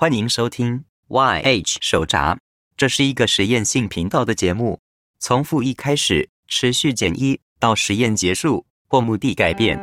欢迎收听 YH 手札，这是一个实验性频道的节目，从负一开始，持续减一到实验结束或目的改变。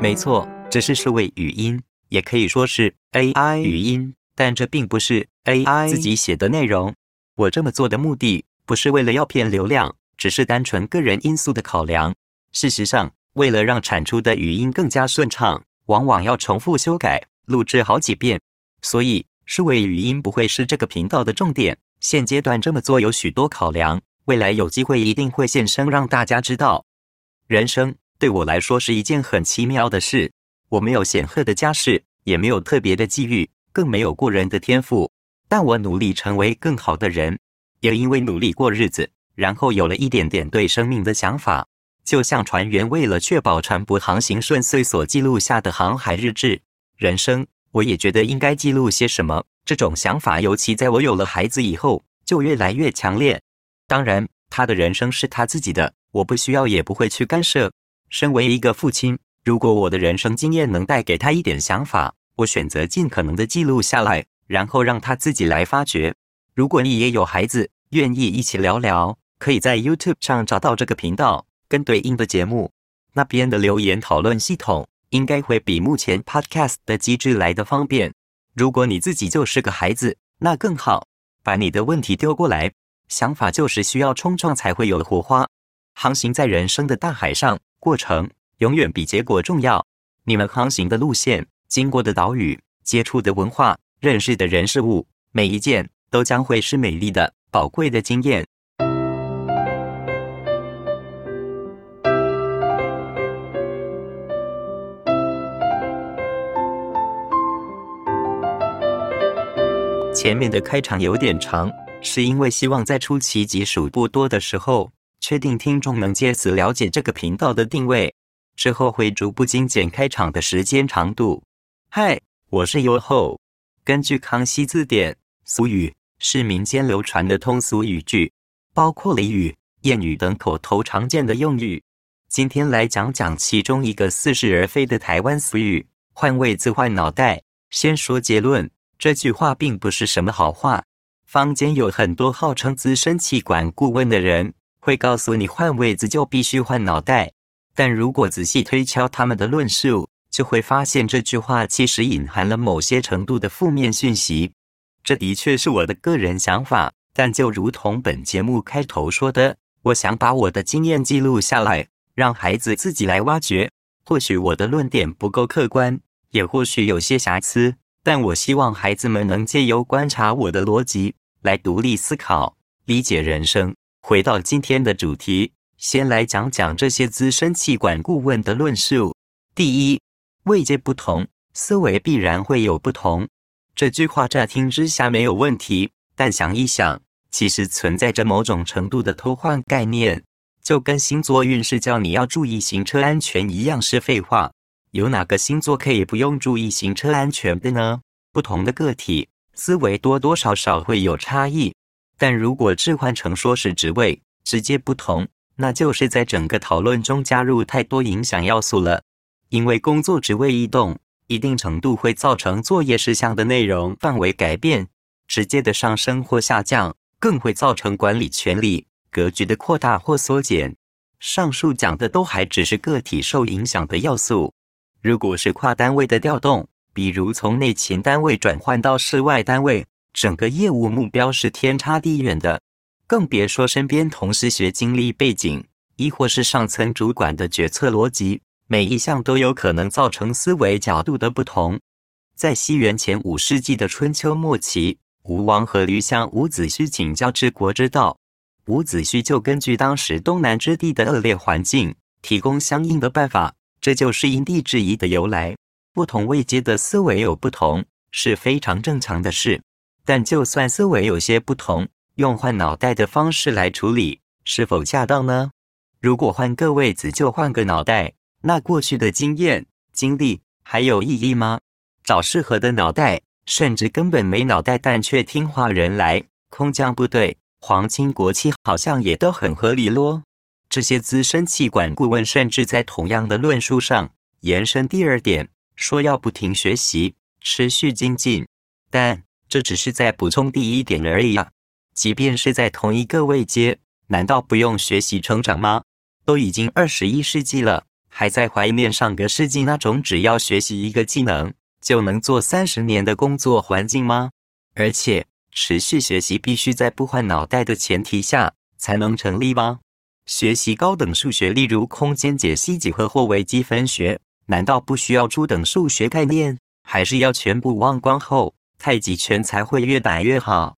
没错，这是数位语音，也可以说是 AI 语音，但这并不是 AI 自己写的内容。我这么做的目的不是为了要骗流量，只是单纯个人因素的考量。事实上，为了让产出的语音更加顺畅，往往要重复修改、录制好几遍，所以数位语音不会是这个频道的重点。现阶段这么做有许多考量，未来有机会一定会现身让大家知道。人生。对我来说是一件很奇妙的事。我没有显赫的家世，也没有特别的机遇，更没有过人的天赋。但我努力成为更好的人，也因为努力过日子，然后有了一点点对生命的想法。就像船员为了确保船舶航行顺遂所记录下的航海日志。人生，我也觉得应该记录些什么。这种想法，尤其在我有了孩子以后，就越来越强烈。当然，他的人生是他自己的，我不需要，也不会去干涉。身为一个父亲，如果我的人生经验能带给他一点想法，我选择尽可能的记录下来，然后让他自己来发掘。如果你也有孩子，愿意一起聊聊，可以在 YouTube 上找到这个频道跟对应的节目，那边的留言讨论系统应该会比目前 Podcast 的机制来的方便。如果你自己就是个孩子，那更好，把你的问题丢过来。想法就是需要冲撞才会有火花，航行在人生的大海上。过程永远比结果重要。你们航行的路线、经过的岛屿、接触的文化、认识的人事物，每一件都将会是美丽的、宝贵的经验。前面的开场有点长，是因为希望在初期集数不多的时候。确定听众能借此了解这个频道的定位，之后会逐步精简开场的时间长度。嗨，我是优厚。根据康熙字典，俗语是民间流传的通俗语句，包括俚语、谚语等口头常见的用语。今天来讲讲其中一个似是而非的台湾俗语“换位子换脑袋”。先说结论，这句话并不是什么好话。坊间有很多号称资深气管顾问的人。会告诉你换位子就必须换脑袋，但如果仔细推敲他们的论述，就会发现这句话其实隐含了某些程度的负面讯息。这的确是我的个人想法，但就如同本节目开头说的，我想把我的经验记录下来，让孩子自己来挖掘。或许我的论点不够客观，也或许有些瑕疵，但我希望孩子们能借由观察我的逻辑，来独立思考、理解人生。回到今天的主题，先来讲讲这些资深气管顾问的论述。第一，位阶不同，思维必然会有不同。这句话乍听之下没有问题，但想一想，其实存在着某种程度的偷换概念，就跟星座运势叫你要注意行车安全一样是废话。有哪个星座可以不用注意行车安全的呢？不同的个体思维多多少少会有差异。但如果置换成说是职位直接不同，那就是在整个讨论中加入太多影响要素了。因为工作职位异动，一定程度会造成作业事项的内容范围改变，直接的上升或下降，更会造成管理权力格局的扩大或缩减。上述讲的都还只是个体受影响的要素。如果是跨单位的调动，比如从内勤单位转换到室外单位。整个业务目标是天差地远的，更别说身边同事学经历背景，亦或是上层主管的决策逻辑，每一项都有可能造成思维角度的不同。在西元前五世纪的春秋末期，吴王阖闾向伍子胥请教治国之道，伍子胥就根据当时东南之地的恶劣环境，提供相应的办法。这就是因地制宜的由来。不同位阶的思维有不同，是非常正常的事。但就算思维有些不同，用换脑袋的方式来处理，是否恰当呢？如果换个位子就换个脑袋，那过去的经验、经历还有意义吗？找适合的脑袋，甚至根本没脑袋但却听话人来。空降部队、皇亲国戚好像也都很合理咯。这些资深气管顾问甚至在同样的论述上延伸第二点，说要不停学习，持续精进。但这只是在补充第一点而已啊！即便是在同一个位阶，难道不用学习成长吗？都已经二十一世纪了，还在怀念上个世纪那种只要学习一个技能就能做三十年的工作环境吗？而且持续学习必须在不换脑袋的前提下才能成立吗？学习高等数学，例如空间解析几何或微积分学，难道不需要初等数学概念？还是要全部忘光后，太极拳才会越打越好？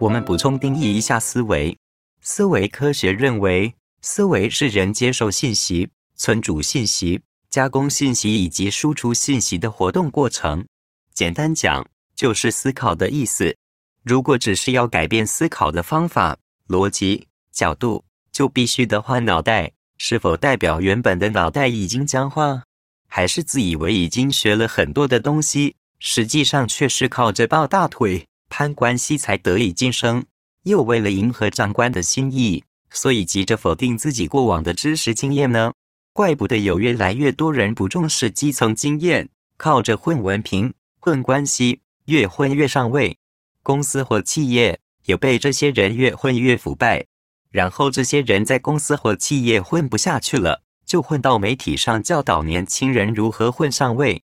我们补充定义一下思维。思维科学认为，思维是人接受信息、存储信息、加工信息以及输出信息的活动过程。简单讲，就是思考的意思。如果只是要改变思考的方法、逻辑、角度，就必须得换脑袋。是否代表原本的脑袋已经僵化，还是自以为已经学了很多的东西，实际上却是靠着抱大腿？攀关系才得以晋升，又为了迎合长官的心意，所以急着否定自己过往的知识经验呢？怪不得有越来越多人不重视基层经验，靠着混文凭、混关系，越混越上位。公司或企业也被这些人越混越腐败，然后这些人在公司或企业混不下去了，就混到媒体上教导年轻人如何混上位，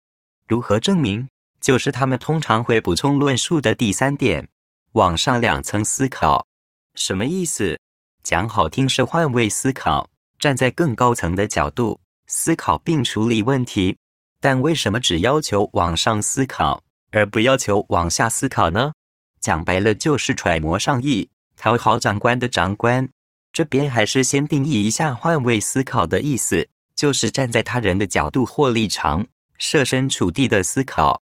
如何证明？就是他们通常会补充论述的第三点：往上两层思考，什么意思？讲好听是换位思考，站在更高层的角度思考并处理问题。但为什么只要求往上思考，而不要求往下思考呢？讲白了就是揣摩上意，讨好长官的长官。这边还是先定义一下换位思考的意思，就是站在他人的角度或立场，设身处地的思考。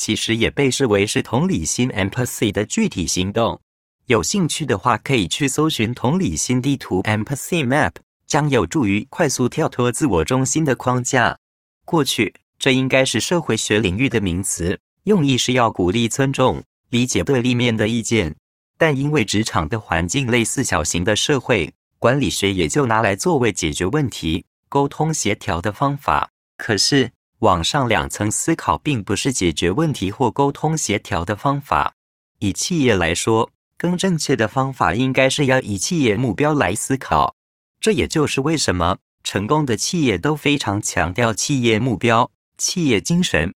其实也被视为是同理心 （empathy） 的具体行动。有兴趣的话，可以去搜寻同理心地图 （empathy map），将有助于快速跳脱自我中心的框架。过去，这应该是社会学领域的名词，用意是要鼓励尊重、理解对立面的意见。但因为职场的环境类似小型的社会，管理学也就拿来作为解决问题、沟通协调的方法。可是，往上两层思考，并不是解决问题或沟通协调的方法。以企业来说，更正确的方法应该是要以企业目标来思考。这也就是为什么成功的企业都非常强调企业目标、企业精神。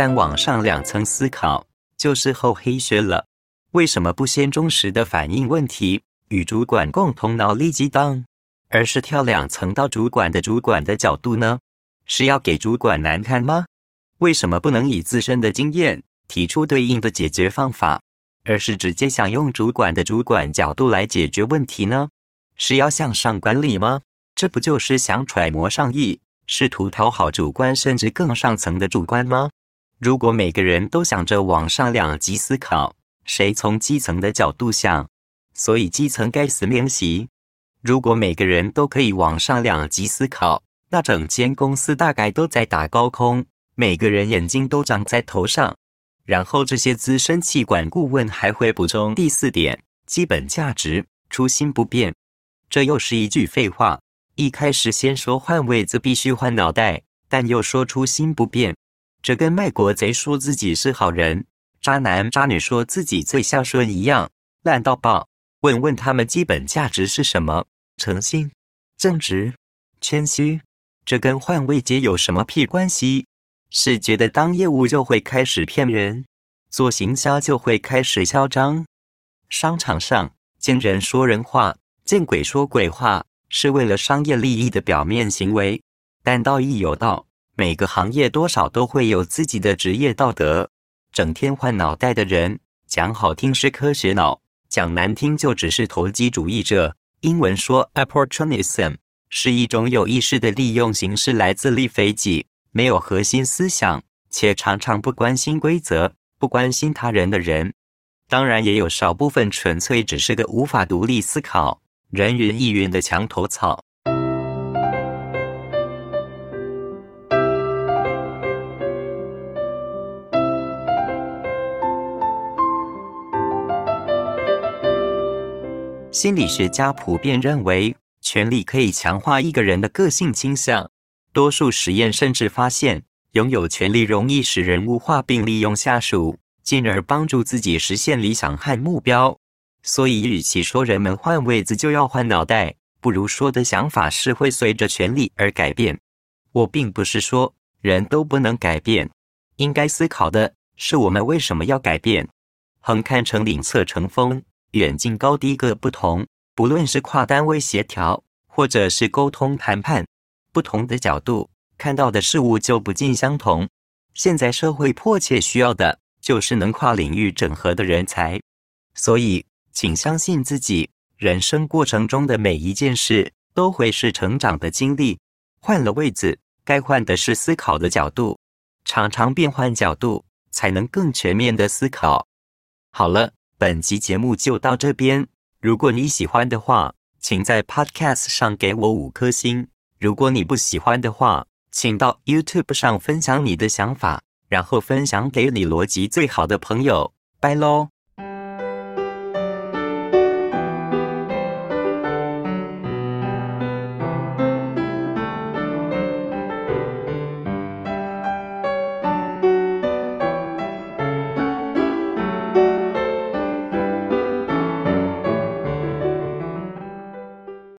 但往上两层思考就是厚黑学了。为什么不先忠实的反映问题，与主管共同脑力激荡，而是跳两层到主管的主管的角度呢？是要给主管难看吗？为什么不能以自身的经验提出对应的解决方法，而是直接想用主管的主管角度来解决问题呢？是要向上管理吗？这不就是想揣摩上意，试图讨好主观甚至更上层的主观吗？如果每个人都想着往上两级思考，谁从基层的角度想？所以基层该死练习。如果每个人都可以往上两级思考，那整间公司大概都在打高空，每个人眼睛都长在头上。然后这些资深气管顾问还会补充第四点：基本价值，初心不变。这又是一句废话。一开始先说换位子必须换脑袋，但又说初心不变。这跟卖国贼说自己是好人，渣男渣女说自己最孝顺一样，烂到爆。问问他们基本价值是什么？诚信、正直、谦虚，这跟换位阶有什么屁关系？是觉得当业务就会开始骗人，做行销就会开始嚣张？商场上见人说人话，见鬼说鬼话，是为了商业利益的表面行为，但道义有道。每个行业多少都会有自己的职业道德。整天换脑袋的人，讲好听是科学脑，讲难听就只是投机主义者。英文说 opportunism 是一种有意识的利用形式，来自利非己，没有核心思想，且常常不关心规则、不关心他人的人。当然，也有少部分纯粹只是个无法独立思考、人云亦云的墙头草。心理学家普遍认为，权力可以强化一个人的个性倾向。多数实验甚至发现，拥有权力容易使人物化并利用下属，进而帮助自己实现理想和目标。所以，与其说人们换位子就要换脑袋，不如说的想法是会随着权力而改变。我并不是说人都不能改变，应该思考的是我们为什么要改变。横看成岭侧成峰。远近高低各不同，不论是跨单位协调，或者是沟通谈判，不同的角度看到的事物就不尽相同。现在社会迫切需要的就是能跨领域整合的人才，所以请相信自己，人生过程中的每一件事都会是成长的经历。换了位子，该换的是思考的角度，常常变换角度，才能更全面的思考。好了。本集节目就到这边。如果你喜欢的话，请在 Podcast 上给我五颗星。如果你不喜欢的话，请到 YouTube 上分享你的想法，然后分享给你逻辑最好的朋友。拜喽！